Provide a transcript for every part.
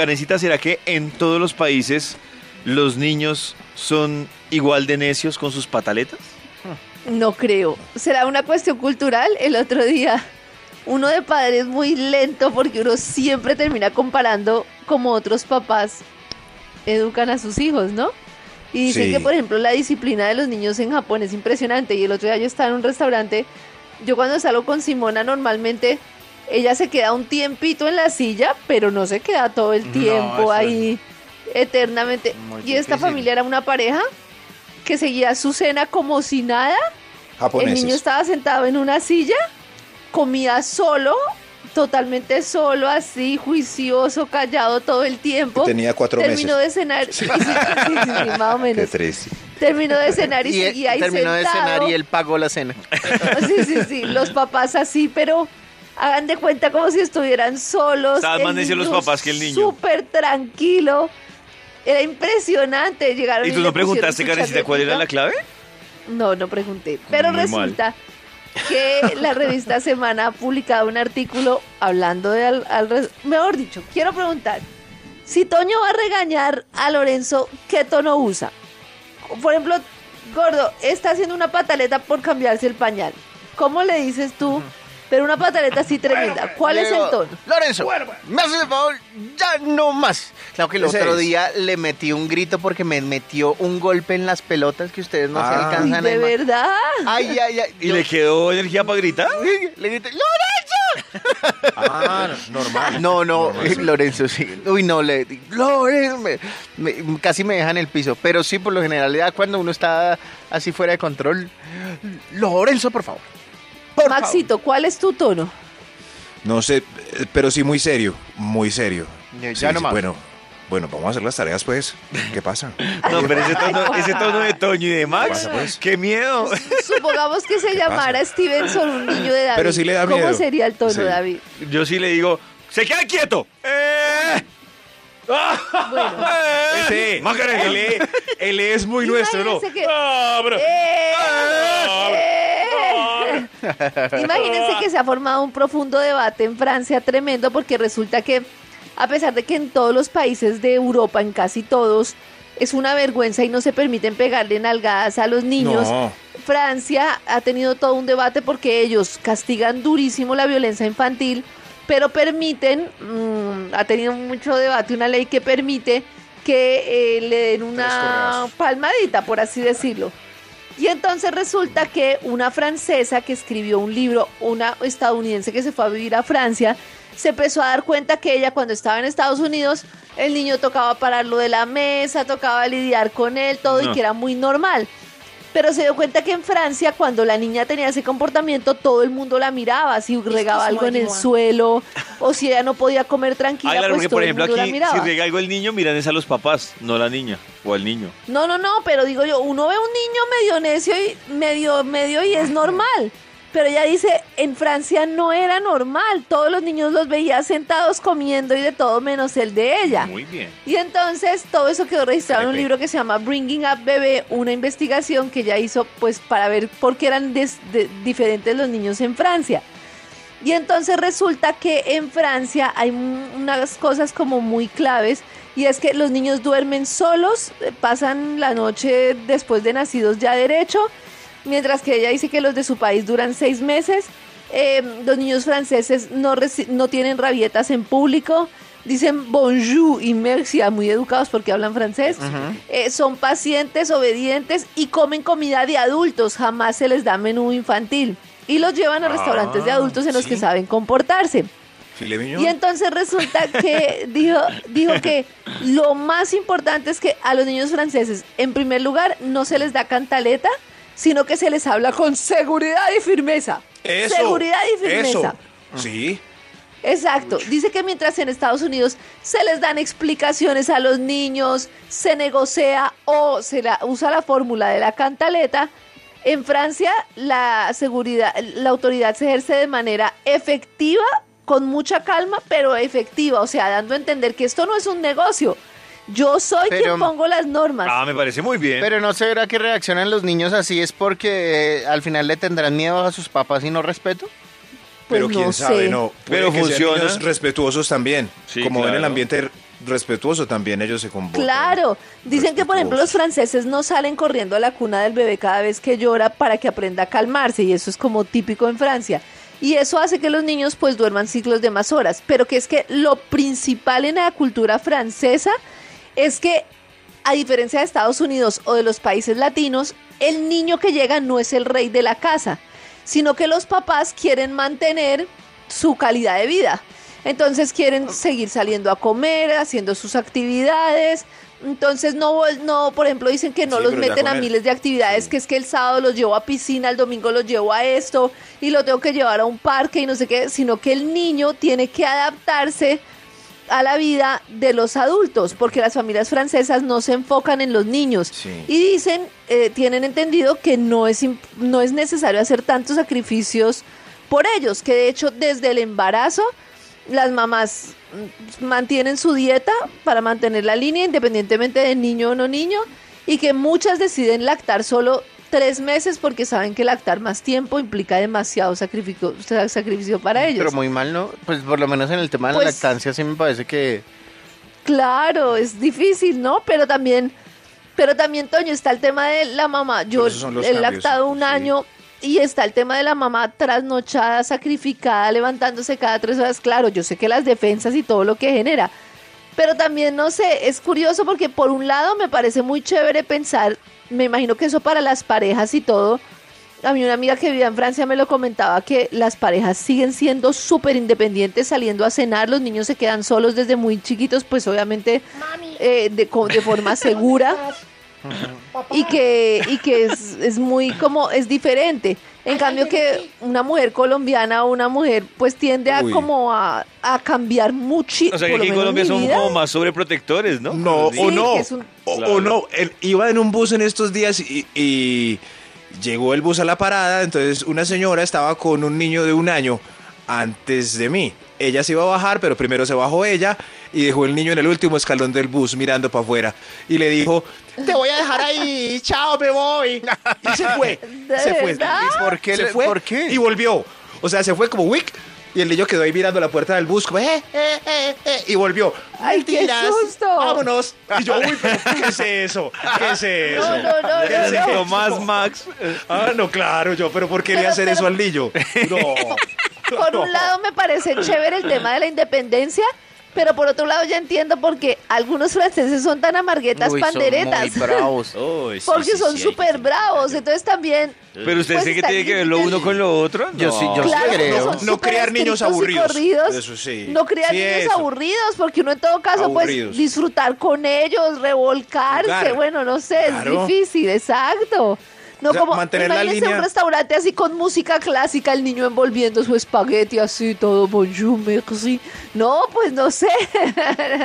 Karencita, ¿será que en todos los países los niños son igual de necios con sus pataletas? No creo. ¿Será una cuestión cultural? El otro día, uno de padres muy lento porque uno siempre termina comparando como otros papás educan a sus hijos, ¿no? Y dicen Sí. que, por ejemplo, la disciplina de los niños en Japón es impresionante. Y el otro día yo estaba en un restaurante. Yo cuando salgo con Simona normalmente ella se queda un tiempito en la silla, pero no se queda todo el No, tiempo eso ahí eternamente. Y esta familia era una pareja que seguía su cena como si nada. El niño estaba sentado en una silla, comía solo, totalmente solo, así, juicioso, callado todo el tiempo. Tenía cuatro Terminó meses. de cenar, sí, sí, sí, sí, más o Qué menos. triste. Terminó de cenar y, Y él seguía ahí terminó de cenar y él pagó la cena. Sí, sí, sí, los papás así, pero hagan de cuenta como si estuvieran solos. Estaban más los papás que el niño. Súper tranquilo. Era impresionante. Llegaron ¿Y tú no preguntaste, Karencita, cuál era la clave? No, no pregunté. Pero Muy mal. resulta que la revista Semana ha publicado un artículo hablando de al, mejor dicho, quiero preguntar si Toño va a regañar a Lorenzo, ¿qué tono usa? Por ejemplo, Gordo, está haciendo una pataleta por cambiarse el pañal. ¿Cómo le dices tú? Pero una pataleta así tremenda. ¿Cuál Le es el tono? Lorenzo, me haces el favor, ya no más. Claro que el Ese otro es. día le metí un grito porque me metió un golpe en las pelotas que ustedes no se Ah. Uy, alcanzan de a imaginar. verdad. Ay, ay, ay. ¿Y Yo- le quedó energía para gritar? Le grité, ¡Lorenzo! Ah, normal. No, no, eh. Lorenzo, sí. Uy, no, le Lorenzo, me- me- casi me deja en el piso. Pero sí, por lo general, ya cuando uno está así fuera de control. Lorenzo, por favor. Por Maxito, ¿cuál es tu tono? No sé, eh, pero sí muy serio, muy serio. Ya- Sí. Bueno, bueno, vamos a hacer las tareas pues. ¿Qué pasa? No, pero ese tono, ese tono de Toño y de Max, pasa, pues? ¡qué miedo! Supongamos que se llamara Stevenson, un niño de David. Pero sí le da ¿Cómo miedo. sería el tono, Sí. David? Yo sí le digo, ¡se queda quieto! ¡Eh! Bueno. ¡Eh! Macarena. él, es- él es muy nuestro, ¿no? Que- ¡Ah, bro! ¡Eh! ¡Eh! Imagínense que se ha formado un profundo debate en Francia tremendo porque resulta que a pesar de que en todos los países de Europa, en casi todos, es una vergüenza y no se permiten pegarle nalgadas a los niños, No. Francia ha tenido todo un debate porque ellos castigan durísimo la violencia infantil, pero permiten, mm, ha tenido mucho debate, una ley que permite que eh, le den una palmadita, por así decirlo. Y entonces resulta que una francesa que escribió un libro, una estadounidense que se fue a vivir a Francia, se empezó a dar cuenta que ella cuando estaba en Estados Unidos, el niño tocaba pararlo de la mesa, tocaba lidiar con él, todo, No. y que era muy normal. Pero se dio cuenta que en Francia, cuando la niña tenía ese comportamiento, todo el mundo la miraba, si regaba algo en el suelo, o si ella no podía comer tranquila, Ay, claro, pues porque todo por el ejemplo la aquí, miraba. si riega algo el niño, miran es a los papás, no la niña o al niño. No, no, no, pero digo yo, uno ve un niño medio necio y medio, medio y es normal. Pero ella dice, en Francia no era normal, todos los niños los veía sentados comiendo y de todo menos el de ella. Muy bien. Y entonces todo eso quedó registrado en un libro que se llama Bringing Up Bebé, una investigación que ella hizo pues para ver por qué eran des- de- diferentes los niños en Francia. Y entonces resulta que en Francia hay un- unas cosas como muy claves y es que los niños duermen solos, eh, pasan la noche después de nacidos ya derecho, mientras que ella dice que los de su país duran seis meses. Eh, los niños franceses no, no tienen rabietas en público, dicen bonjour y merci, ah, muy educados porque hablan francés. Eh, son pacientes, obedientes y comen comida de adultos, jamás se les da menú infantil. Y los llevan a restaurantes de adultos en los que saben comportarse. Y entonces resulta que dijo, dijo que lo más importante es que a los niños franceses, en primer lugar, no se les da cantaleta, sino que se les habla con seguridad y firmeza. Eso, seguridad y firmeza. Eso. Sí. Exacto. Dice que mientras en Estados Unidos se les dan explicaciones a los niños, se negocia o se la, usa la fórmula de la cantaleta, en Francia la seguridad, la autoridad se ejerce de manera efectiva, con mucha calma, pero efectiva, o sea, dando a entender que esto no es un negocio. Yo soy Pero- quien pongo las normas. Ah, me parece muy bien. Pero no se verá que reaccionan los niños así, es porque eh, al final le tendrán miedo a sus papás y no respeto. Pues Pero quién no sabe, sé. no. Puede Pero que sean funciona. niños respetuosos también. Sí, como ven el claro. ambiente respetuoso también ellos se comportan. Claro, dicen que por ejemplo los respetuosos. franceses no salen corriendo a la cuna del bebé cada vez que llora para que aprenda a calmarse y eso es como típico en Francia. Y eso hace que los niños pues duerman ciclos de más horas, pero que es que lo principal en la cultura francesa es que a diferencia de Estados Unidos o de los países latinos, el niño que llega no es el rey de la casa, sino que los papás quieren mantener su calidad de vida. Entonces quieren seguir saliendo a comer, haciendo sus actividades. Entonces no, no, por ejemplo, dicen que no Sí, los meten a miles de actividades, que es que el sábado los llevo a piscina, el domingo los llevo a esto y lo tengo que llevar a un parque y no sé qué, sino que el niño tiene que adaptarse a la vida de los adultos, porque las familias francesas no se enfocan en los niños Sí. y dicen, eh, tienen entendido que no es, no es necesario hacer tantos sacrificios por ellos, que de hecho desde el embarazo las mamás mm, mantienen su dieta para mantener la línea independientemente de niño o no niño y que muchas deciden lactar solo tres meses porque saben que lactar más tiempo implica demasiado sacrificio, sacrificio para ellos. Pero muy mal, ¿no? Pues por lo menos en el tema de la Pues- lactancia sí me parece que... Claro, es difícil, ¿no? Pero también, pero también, Toño, está el tema de la mamá. Yo he cambios, lactado un sí. año y está el tema de la mamá trasnochada, sacrificada, levantándose cada tres horas. Claro, yo sé que las defensas y todo lo que genera. Pero también, no sé, es curioso porque por un lado me parece muy chévere pensar, me imagino que eso para las parejas y todo, a mí una amiga que vivía en Francia me lo comentaba que las parejas siguen siendo súper independientes saliendo a cenar, los niños se quedan solos desde muy chiquitos, pues obviamente eh, de, de forma segura. Y que, y que es, es muy como, es diferente. En cambio que una mujer colombiana o una mujer pues tiende a Uy. como a, a cambiar mucho. O sea que aquí en Colombia son como más sobreprotectores, ¿no? No, Sí. o no. que es un- O, Claro. o no. Él iba en un bus en estos días y, y llegó el bus a la parada. Entonces, una señora estaba con un niño de un año antes de mí. Ella se iba a bajar, pero primero se bajó ella y dejó el niño en el último escalón del bus mirando para afuera. Y le dijo: Te voy a dejar ahí, chao, me voy. Y se fue. ¿De se fue. ¿Por qué Se le- fue por qué? Y volvió. O sea, se fue como wick. Y el niño quedó ahí mirando la puerta del bus, como, eh, eh, eh, eh, y volvió. ¡Ay, qué "Mentiras, susto! Vámonos. Y yo, uy, pero ¿qué es eso? ¿Qué es eso? No, no, no, ¿Qué es no, no. eso? Tomás Max. Ah, no, claro, yo, pero ¿por qué le hacer pero- eso al niño? No. Por un lado me parece chévere el tema de la independencia, pero por otro lado ya entiendo por qué algunos franceses son tan amarguetas Uy, son panderetas. muy bravos. Porque son súper bravos, entonces también... Pero usted Pues que tiene que ver lo uno con lo otro? Yo sí, yo sí Claro, creo. No criar niños aburridos. corridos. Eso sí. No criar Sí, niños eso. aburridos, porque uno en todo caso Aburridos. pues disfrutar con ellos, revolcarse, bueno, no sé, Claro. es difícil, exacto. No O sea, como mantener la imagínense línea. un restaurante así con música clásica, el niño envolviendo su espagueti así, todo bonjour, merci. No, pues no sé.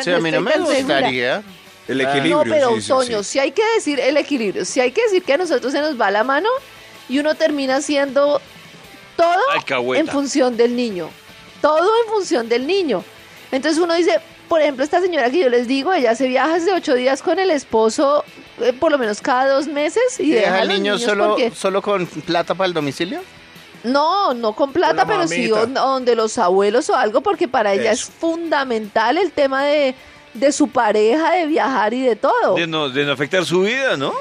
Sí, a mí no me segura. gustaría. El equilibrio. No, pero sí, sí, Toño, sí. si hay que decir el equilibrio, si hay que decir que a nosotros se nos va la mano y uno termina haciendo todo Alcahueta. en función del niño. Todo en función del niño. Entonces uno dice, por ejemplo, esta señora que yo les digo, ella se viaja de ocho días con el esposo, eh, por lo menos cada dos meses, y, ¿Y deja al niño niños solo, porque- solo con plata para el domicilio? no, no con plata, pero sí mamita. donde los abuelos o algo, porque para ella es fundamental el tema de, de su pareja, de viajar y de todo. De no, de no afectar su vida, ¿no?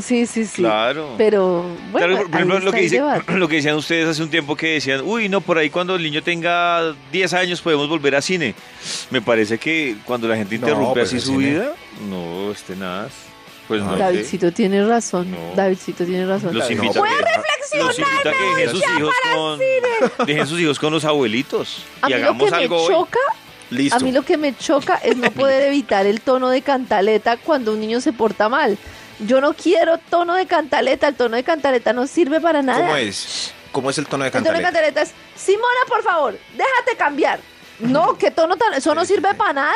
Sí, sí, sí. Claro. Pero, bueno, Claro, por ejemplo, lo que, el dice, debate. lo que decían ustedes hace un tiempo que decían, uy, no, por ahí cuando el niño tenga 10 años podemos volver a cine. Me parece que cuando la gente interrumpe pues así su cine- vida, no, este nada. Pues no. Davidcito tiene razón. No. Davidcito tiene razón. Los No, invito a voy que, a los invito a que dejen sus hijos con dejen sus hijos con los abuelitos A y mí lo que me algo choca, Listo. a mí lo que me choca es no poder evitar el tono de cantaleta cuando un niño se porta mal. Yo no quiero tono de cantaleta, el tono de cantaleta no sirve para nada. ¿Cómo es? ¿Cómo es el tono de El tono de cantaleta? cantaleta es, Simona, por favor, déjate cambiar. No, qué tono tan, eso no sirve para nada.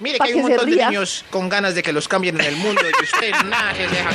Mire que hay un montón de niños con ganas de que los cambien en el mundo y usted nada que se deja.